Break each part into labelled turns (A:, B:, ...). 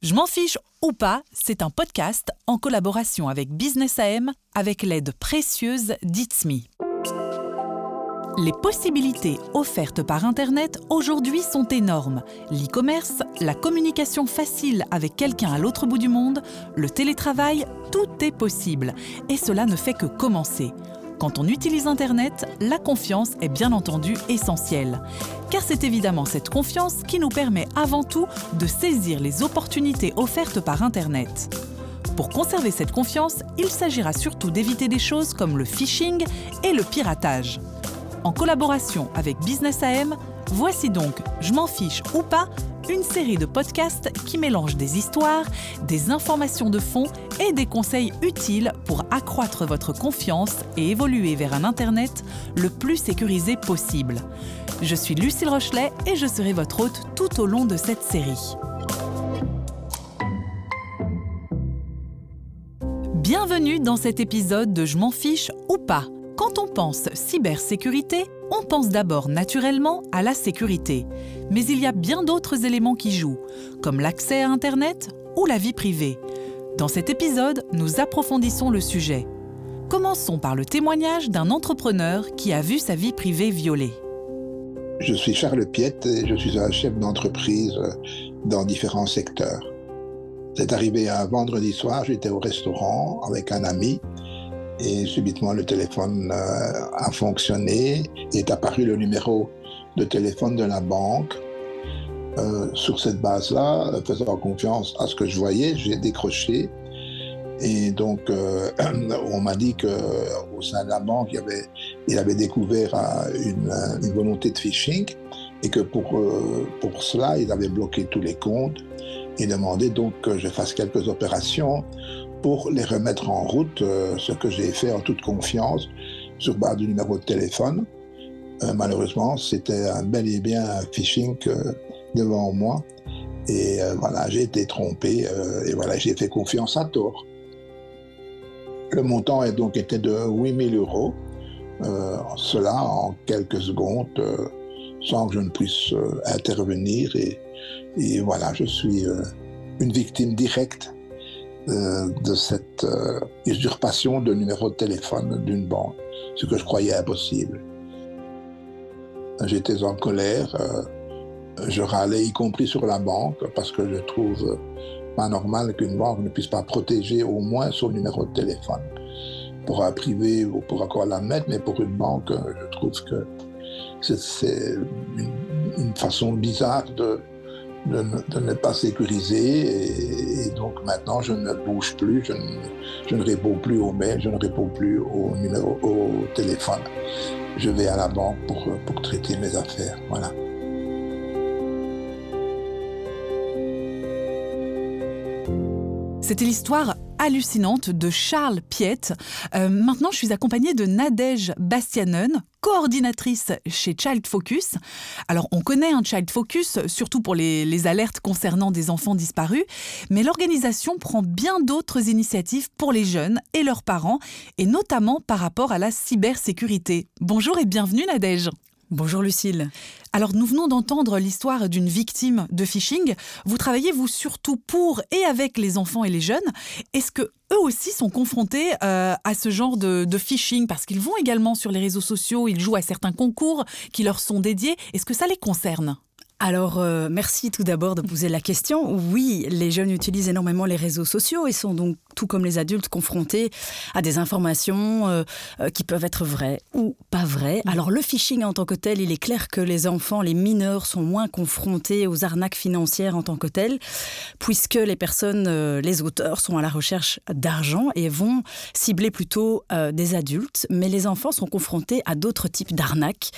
A: Je m'en fiche ou pas, c'est un podcast en collaboration avec Business AM avec l'aide précieuse d'Itsme. Les possibilités offertes par Internet aujourd'hui sont énormes. L'e-commerce, la communication facile avec quelqu'un à l'autre bout du monde, le télétravail, tout est possible. Et cela ne fait que commencer. Quand on utilise Internet, la confiance est bien entendu essentielle. Car c'est évidemment cette confiance qui nous permet avant tout de saisir les opportunités offertes par Internet. Pour conserver cette confiance, il s'agira surtout d'éviter des choses comme le phishing et le piratage. En collaboration avec Business AM, voici donc Je m'en fiche ou pas une série de podcasts qui mélangent des histoires, des informations de fond et des conseils utiles pour accroître votre confiance et évoluer vers un Internet le plus sécurisé possible. Je suis Lucille Rochelet et je serai votre hôte tout au long de cette série. Bienvenue dans cet épisode de Je m'en fiche ou pas. Quand on pense cybersécurité, on pense d'abord naturellement à la sécurité, mais il y a bien d'autres éléments qui jouent, comme l'accès à Internet ou la vie privée. Dans cet épisode, nous approfondissons le sujet. Commençons par le témoignage d'un entrepreneur qui a vu sa vie privée violée.
B: Je suis Charles Piette et je suis un chef d'entreprise dans différents secteurs. C'est arrivé un vendredi soir, j'étais au restaurant avec un ami et subitement le téléphone euh, a fonctionné et est apparu le numéro de téléphone de la banque. Euh, sur cette base-là, faisant confiance à ce que je voyais, j'ai décroché. Et donc, euh, on m'a dit qu'au sein de la banque, il, avait, il avait découvert une, volonté de phishing et que pour, pour cela, il avait bloqué tous les comptes et demandait donc que je fasse quelques opérations pour les remettre en route, euh, ce que j'ai fait en toute confiance sur base du numéro de téléphone. Euh, malheureusement, c'était un bel et bien phishing euh, devant moi. Et voilà, j'ai été trompé et voilà, j'ai fait confiance à tort. Le montant est donc était de 8000 euros. cela en quelques secondes, sans que je ne puisse intervenir. Et, voilà, je suis une victime directe euh, de cette euh, usurpation de numéro de téléphone d'une banque, ce que je croyais impossible. J'étais en colère, euh, je râlais y compris sur la banque parce que je trouve pas normal qu'une banque ne puisse pas protéger au moins son numéro de téléphone. Pour un privé, ou pour encore la mettre, mais pour une banque, je trouve que c'est une, façon bizarre de, de, ne pas sécuriser. Et, donc maintenant, je ne bouge plus, je ne, réponds plus aux mails, je ne réponds plus au numéro au téléphone. Je vais à la banque pour, pour traiter mes affaires. Voilà.
A: C'était l'histoire hallucinante de Charles Piette. Euh, maintenant, je suis accompagnée de Nadège Bastianen, coordinatrice chez Child Focus. Alors, on connaît un Child Focus, surtout pour les, les alertes concernant des enfants disparus, mais l'organisation prend bien d'autres initiatives pour les jeunes et leurs parents, et notamment par rapport à la cybersécurité. Bonjour et bienvenue Nadège.
C: Bonjour Lucille.
A: Alors nous venons d'entendre l'histoire d'une victime de phishing. Vous travaillez vous surtout pour et avec les enfants et les jeunes. Est-ce que eux aussi sont confrontés euh, à ce genre de, phishing? Parce qu'ils vont également sur les réseaux sociaux, ils jouent à certains concours qui leur sont dédiés. Est-ce que ça les concerne?
C: Alors, euh, merci tout d'abord de poser la question. Oui, les jeunes utilisent énormément les réseaux sociaux et sont donc, tout comme les adultes, confrontés à des informations euh, euh, qui peuvent être vraies ou pas vraies. Mm. Alors, le phishing en tant que tel, il est clair que les enfants, les mineurs, sont moins confrontés aux arnaques financières en tant que telles, puisque les personnes, les auteurs, sont à la recherche d'argent et vont cibler plutôt des adultes. Mais les enfants sont confrontés à d'autres types d'arnaques,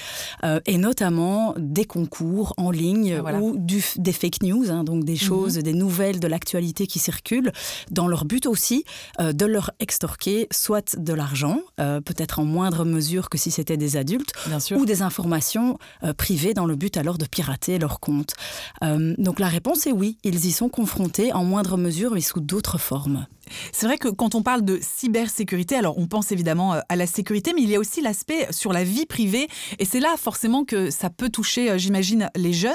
C: et notamment des concours en ligne ou du, des fake news, hein, donc des mhm. choses, des nouvelles de l'actualité qui circulent, dans leur but aussi euh, de leur extorquer soit de l'argent, euh, peut-être en moindre mesure que si c'était des adultes, ou des informations euh, privées dans le but alors de pirater leur compte. donc la réponse est oui, ils y sont confrontés en moindre mesure mais sous d'autres formes.
A: C'est vrai que quand on parle de cybersécurité, alors on pense évidemment à la sécurité, mais il y a aussi l'aspect sur la vie privée. Et c'est là forcément que ça peut toucher, j'imagine, les jeunes.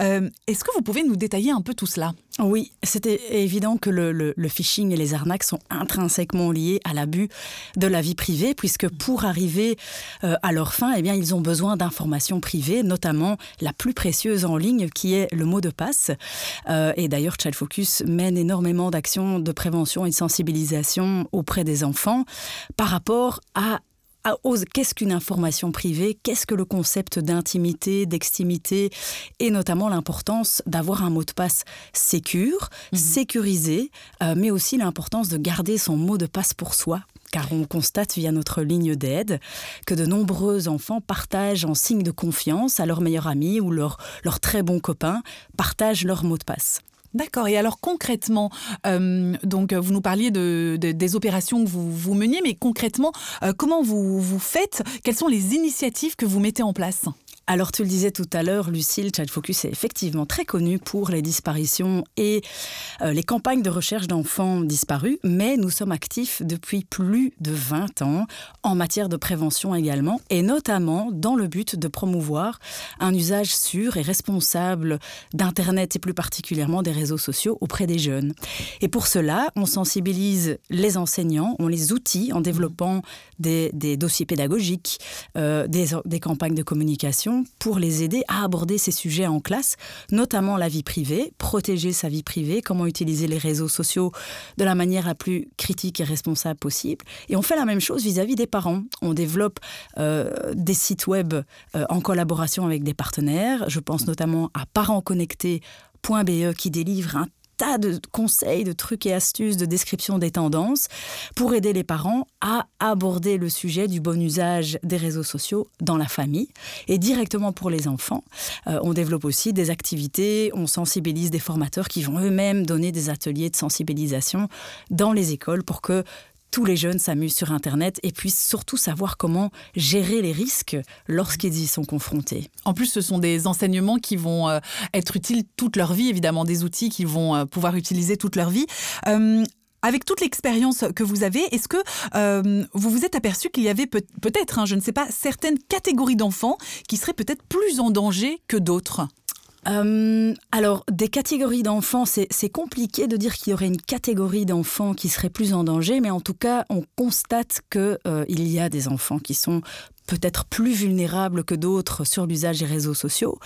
A: Euh, est-ce que vous pouvez nous détailler un peu tout cela?
C: Oui, c'était évident que le, phishing et les arnaques sont intrinsèquement liés à l'abus de la vie privée, puisque pour arriver euh, à leur fin, eh bien, ils ont besoin d'informations privées, notamment la plus précieuse en ligne, qui est le mot de passe. Euh, et d'ailleurs, Child Focus mène énormément d'actions de prévention et sensibilisation auprès des enfants par rapport à qu'est-ce qu'une information privée, qu'est-ce que le concept d'intimité, d'extimité, et notamment l'importance d'avoir un mot de passe sécure, mhm. sécurisé, euh, mais aussi l'importance de garder son mot de passe pour soi. Car on constate via notre ligne d'aide que de nombreux enfants partagent en signe de confiance à leur meilleur ami ou leur, leur très bon copain, partagent leur mot de passe.
A: D'accord. Et alors concrètement, euh, donc vous nous parliez de, des opérations que vous, vous meniez, mais concrètement, euh, comment vous, vous faites? Quelles sont les initiatives que vous mettez en place?
C: Alors tu le disais tout à l'heure, Lucille, Child Focus est effectivement très connu pour les disparitions et euh, les campagnes de recherche d'enfants disparus, mais nous sommes actifs depuis plus de 20 ans en matière de prévention également, et notamment dans le but de promouvoir un usage sûr et responsable d'Internet et plus particulièrement des réseaux sociaux auprès des jeunes. Et pour cela, on sensibilise les enseignants, on les outille en développant des, dossiers pédagogiques, euh, des campagnes de communication pour les aider à aborder ces sujets en classe, notamment la vie privée, protéger sa vie privée, comment utiliser les réseaux sociaux de la manière la plus critique et responsable possible. Et on fait la même chose vis-à-vis des parents. On développe euh, des sites web euh, en collaboration avec des partenaires. Je pense notamment à parentsconnectés.be qui délivre un de conseils, de trucs et astuces, de description des tendances pour aider les parents à aborder le sujet du bon usage des réseaux sociaux dans la famille et directement pour les enfants. Euh, on développe aussi des activités, on sensibilise des formateurs qui vont eux-mêmes donner des ateliers de sensibilisation dans les écoles pour que tous les jeunes s'amusent sur Internet et puissent surtout savoir comment gérer les risques lorsqu'ils y sont confrontés.
A: En plus, ce sont des enseignements qui vont euh, être utiles toute leur vie, évidemment, des outils qu'ils vont euh, pouvoir utiliser toute leur vie. Euh, avec toute l'expérience que vous avez, est-ce que vous vous êtes aperçu qu'il y avait peut-être, hein, je ne sais pas, certaines catégories d'enfants qui seraient peut-être plus en danger que d'autres?
C: Euh, alors, des catégories d'enfants, c'est compliqué de dire qu'il y aurait une catégorie d'enfants qui serait plus en danger, mais en tout cas, on constate qu'il euh, y a des enfants qui sont peut-être plus vulnérables que d'autres sur l'usage des réseaux sociaux.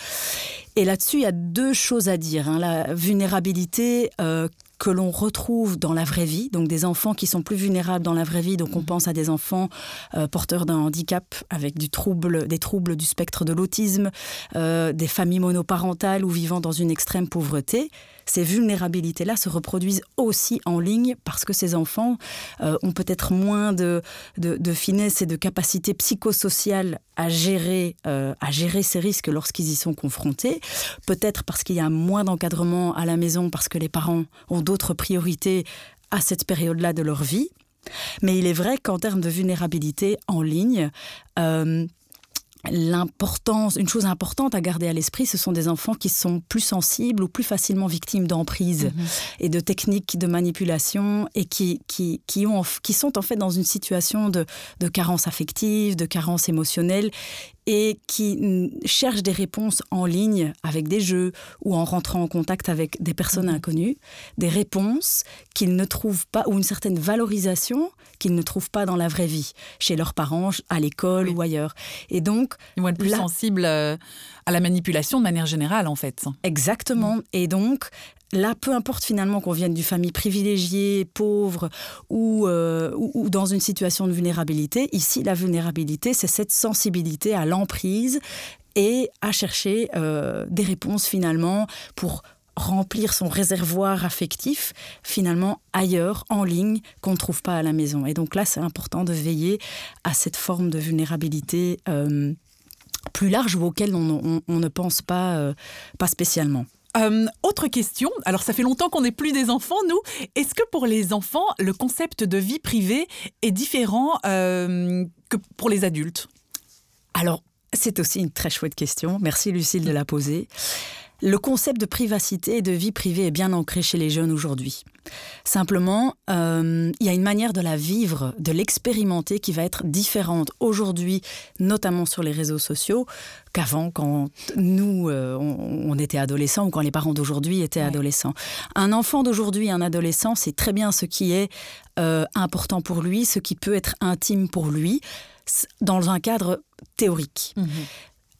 C: Et là-dessus, il y a deux choses à dire. Hein. La vulnérabilité euh, que l'on retrouve dans la vraie vie, donc des enfants qui sont plus vulnérables dans la vraie vie, donc on mhm. pense à des enfants euh, porteurs d'un handicap avec du trouble, des troubles du spectre de l'autisme, euh, des familles monoparentales ou vivant dans une extrême pauvreté ces vulnérabilités-là se reproduisent aussi en ligne parce que ces enfants euh, ont peut-être moins de, de, finesse et de capacité psychosociale à gérer, euh, à gérer ces risques lorsqu'ils y sont confrontés. Peut-être parce qu'il y a moins d'encadrement à la maison, parce que les parents ont d'autres priorités à cette période-là de leur vie. Mais il est vrai qu'en termes de vulnérabilité en ligne, euh, l'importance, une chose importante à garder à l'esprit, ce sont des enfants qui sont plus sensibles ou plus facilement victimes d'emprise mhm. et de techniques de manipulation et qui, qui, qui, ont, qui sont en fait dans une situation de, de carence affective, de carence émotionnelle et qui cherchent des réponses en ligne avec des jeux ou en rentrant en contact avec des personnes mhm. inconnues, des réponses qu'ils ne trouvent pas, ou une certaine valorisation qu'ils ne trouvent pas dans la vraie vie, chez leurs parents, à l'école ou ailleurs.
A: Et donc... Ils vont être plus sensibles euh, à la manipulation de manière générale, en fait.
C: Exactement. Et donc, là, peu importe finalement qu'on vienne d'une famille privilégiée, pauvre euh, ou, ou, dans une situation de vulnérabilité, ici, la vulnérabilité, c'est cette sensibilité à l'emprise et à chercher euh, des réponses finalement pour remplir son réservoir affectif finalement ailleurs, en ligne, qu'on ne trouve pas à la maison. Et donc là, c'est important de veiller à cette forme de vulnérabilité euh, plus large ou auquel on, ne pense pas, pas spécialement.
A: Euh, autre question, alors ça fait longtemps qu'on n'est plus des enfants, nous. Est-ce que pour les enfants, le concept de vie privée est différent euh, que pour les adultes?
C: Alors, c'est aussi une très chouette question. Merci Lucille de la poser. Le concept de privacité et de vie privée est bien ancré chez les jeunes aujourd'hui. Simplement, euh, il y a une manière de la vivre, de l'expérimenter qui va être différente aujourd'hui, notamment sur les réseaux sociaux, qu'avant, quand nous, euh, on, était adolescents ou quand les parents d'aujourd'hui étaient adolescents. Un enfant d'aujourd'hui, un adolescent, c'est très bien ce qui est euh, important pour lui, ce qui peut être intime pour lui, dans un cadre théorique. Mhm.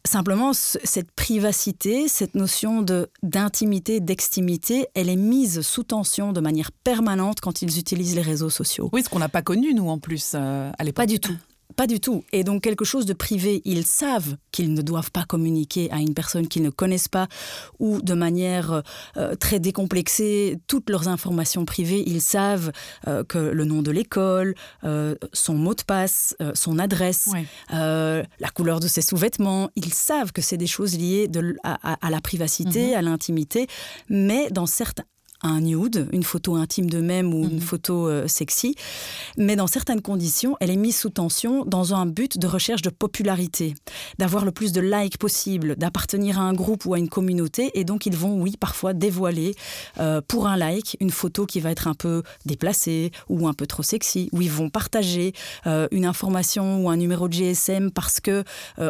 C: Simplement, cette privacité, cette notion de d'intimité, d'extimité, elle est mise sous tension de manière permanente quand ils utilisent les réseaux sociaux.
A: Oui, ce qu'on n'a pas connu, nous, en plus, euh, à l'époque.
C: Pas du tout. Pas du tout. Et donc quelque chose de privé, ils savent qu'ils ne doivent pas communiquer à une personne qu'ils ne connaissent pas ou de manière euh, très décomplexée toutes leurs informations privées. Ils savent euh, que le nom de l'école, euh, son mot de passe, son adresse, la couleur de ses sous-vêtements. Ils savent que c'est des choses liées à, la privacité, mhm. à l'intimité, mais dans certains un nude, une photo intime de même ou une mhm. photo euh, sexy. Mais dans certaines conditions, elle est mise sous tension dans un but de recherche de popularité, d'avoir le plus de likes possible, d'appartenir à un groupe ou à une communauté. Et donc, ils vont, oui, parfois dévoiler euh, pour un like une photo qui va être un peu déplacée ou un peu trop sexy, ou ils vont partager euh, une information ou un numéro de GSM parce que,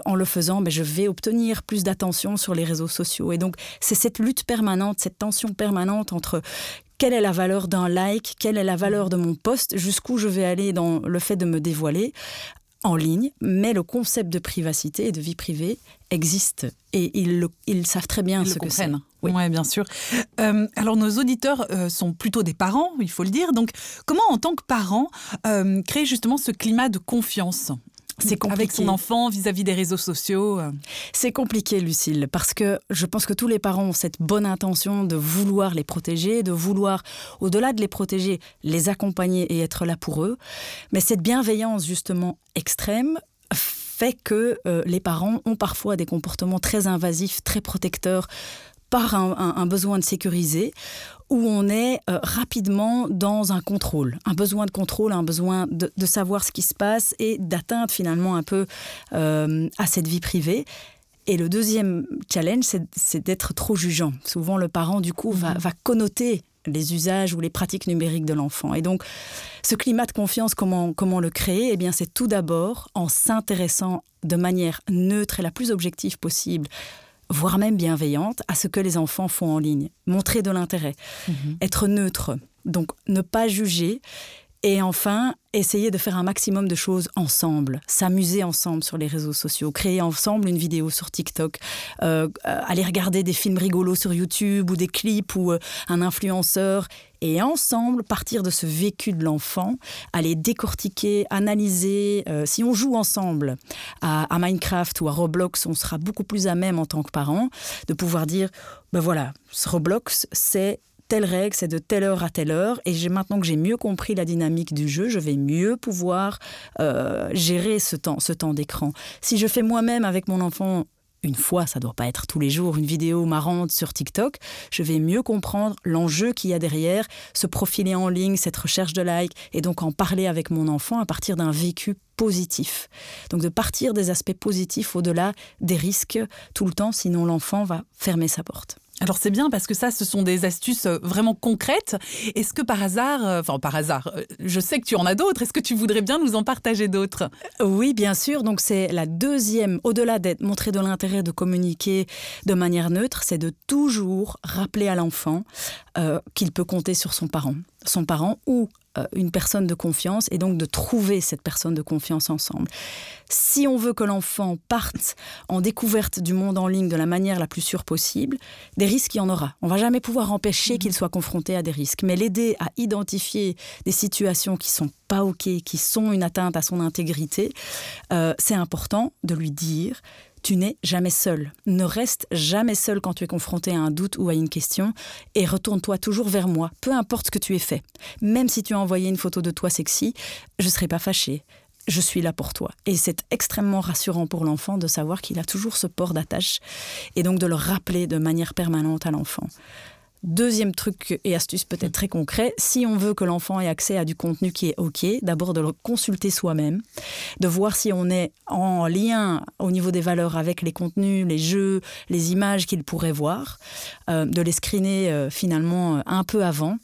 C: en le faisant, ben, je vais obtenir plus d'attention sur les réseaux sociaux. Et donc, c'est cette lutte permanente, cette tension permanente entre quelle est la valeur d'un like, quelle est la valeur de mon poste, jusqu'où je vais aller dans le fait de me dévoiler en ligne, mais le concept de privacité et de vie privée existe et ils, ils savent très bien ce que c'est.
A: Oui, ouais, bien sûr. Euh, alors nos auditeurs euh, sont plutôt des parents, il faut le dire. Donc comment en tant que parent euh, créer justement ce climat de confiance? C'est compliqué. Avec son enfant vis-à-vis des réseaux sociaux euh.
C: C'est compliqué, Lucille, parce que je pense que tous les parents ont cette bonne intention de vouloir les protéger, de vouloir, au-delà de les protéger, les accompagner et être là pour eux. Mais cette bienveillance, justement, extrême, fait que euh, les parents ont parfois des comportements très invasifs, très protecteurs, par un, besoin de sécuriser, où on est euh, rapidement dans un contrôle, un besoin de contrôle, un besoin de, savoir ce qui se passe et d'atteindre finalement un peu euh, à cette vie privée. Et le deuxième challenge, c'est d'être trop jugeant. Souvent, le parent, du coup, va, mhm. va connoter les usages ou les pratiques numériques de l'enfant. Et donc, ce climat de confiance, comment, comment le créer? Eh bien, c'est tout d'abord en s'intéressant de manière neutre et la plus objective possible voire même bienveillante, à ce que les enfants font en ligne. Montrer de l'intérêt, mhm. être neutre, donc ne pas juger. Et enfin, essayer de faire un maximum de choses ensemble, s'amuser ensemble sur les réseaux sociaux, créer ensemble une vidéo sur TikTok, euh, euh, aller regarder des films rigolos sur YouTube ou des clips ou euh, un influenceur et ensemble partir de ce vécu de l'enfant, aller décortiquer, analyser. si on joue ensemble à, à, Minecraft ou à Roblox, on sera beaucoup plus à même en tant que parent de pouvoir dire, ben voilà, ce Roblox, c'est telle règle, c'est de telle heure à telle heure. Et j'ai maintenant que j'ai mieux compris la dynamique du jeu, je vais mieux pouvoir euh, gérer ce temps, ce temps d'écran. Si je fais moi-même avec mon enfant une fois, ça doit pas être tous les jours, une vidéo marrante sur TikTok, je vais mieux comprendre l'enjeu qu'il y a derrière, se profiler en ligne, cette recherche de likes, et donc en parler avec mon enfant à partir d'un vécu positif. Donc de partir des aspects positifs au-delà des risques tout le temps, sinon l'enfant va fermer sa porte.
A: Alors c'est bien parce que ça, ce sont des astuces euh, vraiment concrètes. Est-ce que par hasard, euh, enfin par hasard, euh, je sais que tu en as d'autres, est-ce que tu voudrais bien nous en partager d'autres?
C: Oui, bien sûr. Donc c'est la deuxième, au-delà d'être montrer de l'intérêt de communiquer de manière neutre, c'est de toujours rappeler à l'enfant qu'il peut compter sur son parent, son parent ou une personne de confiance et donc de trouver cette personne de confiance ensemble. Si on veut que l'enfant parte en découverte du monde en ligne de la manière la plus sûre possible, des risques il y en aura. On va jamais pouvoir empêcher mhm. qu'il soit confronté à des risques, mais l'aider à identifier des situations qui sont pas ok, qui sont une atteinte à son intégrité, euh, c'est important de lui dire tu n'es jamais seul. Ne reste jamais seul quand tu es confronté à un doute ou à une question et retourne-toi toujours vers moi, peu importe ce que tu aies fait. Même si tu as envoyé une photo de toi sexy, je ne serai pas fâchée. Je suis là pour toi. Et c'est extrêmement rassurant pour l'enfant de savoir qu'il a toujours ce port d'attache et donc de le rappeler de manière permanente à l'enfant. Deuxième truc et astuce peut-être très concret, si on veut que l'enfant ait accès à du contenu qui est OK, d'abord de le consulter soi-même, de voir si on est en lien au niveau des valeurs avec les contenus, les jeux, les images qu'il pourrait voir, euh, de les screener euh, finalement un peu avant.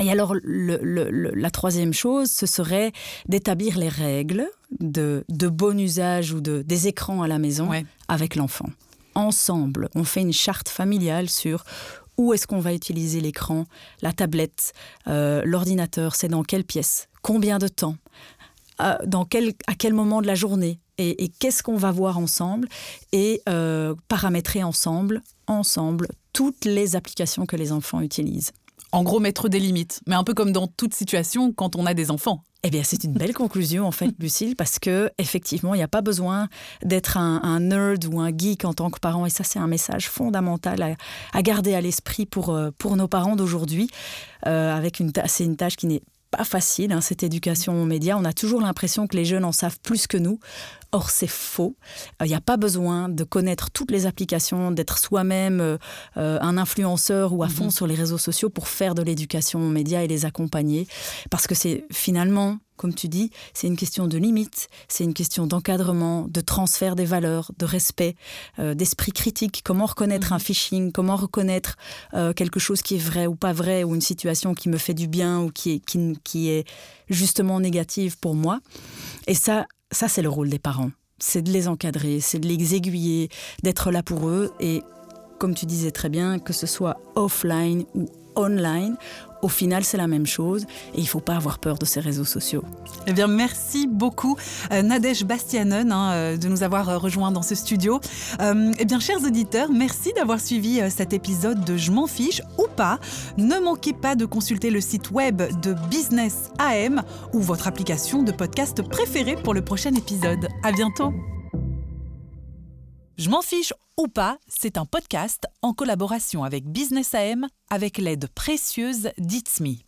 C: Et alors, la troisième chose, ce serait d'établir les règles de, bon usage ou de, des écrans à la maison avec l'enfant. Ensemble, on fait une charte familiale sur où est-ce qu'on va utiliser l'écran, la tablette, euh, l'ordinateur, c'est dans quelle pièce, combien de temps, quel, à quel moment de la journée, et, qu'est-ce qu'on va voir ensemble, et euh, paramétrer ensemble, ensemble, toutes les applications que les enfants utilisent.
A: En gros, mettre des limites, mais un peu comme dans toute situation quand on a des enfants.
C: Eh bien, c'est une belle conclusion, en fait, Lucille, parce que effectivement, il n'y a pas besoin d'être un, nerd ou un geek en tant que parent. Et ça, c'est un message fondamental à, garder à l'esprit pour, euh, pour nos parents d'aujourd'hui. Euh, avec une, c'est une tâche qui n'est pas facile, hein, cette éducation aux médias. On a toujours l'impression que les jeunes en savent plus que nous. Or, c'est faux. Il n'y a pas besoin de connaître toutes les applications, d'être soi-même euh, un influenceur ou à fond mhm. sur les réseaux sociaux pour faire de l'éducation aux médias et les accompagner. Parce que c'est finalement comme tu dis, c'est une question de limite, c'est une question d'encadrement, de transfert des valeurs, de respect, euh, d'esprit critique. Comment reconnaître un mhm. phishing? Comment reconnaître euh, quelque chose qui est vrai ou pas vrai, ou une situation qui me fait du bien ou qui est, qui, est justement négative pour moi? Et ça, ça c'est le rôle des parents. C'est de les encadrer, c'est de les aiguiller, d'être là pour eux. Et comme tu disais très bien, que ce soit offline ou online, au final, c'est la même chose et il ne faut pas avoir peur de ces réseaux sociaux.
A: Eh bien, merci beaucoup, euh, Nadège Bastianen, hein, euh, de nous avoir euh, rejoints dans ce studio. eh bien, chers auditeurs, merci d'avoir suivi cet épisode de Je m'en fiche ou pas. Ne manquez pas de consulter le site web de Business AM ou votre application de podcast préférée pour le prochain épisode. À bientôt. Je m'en fiche ou pas, c'est un podcast en collaboration avec Business AM avec l'aide précieuse d'Itsme.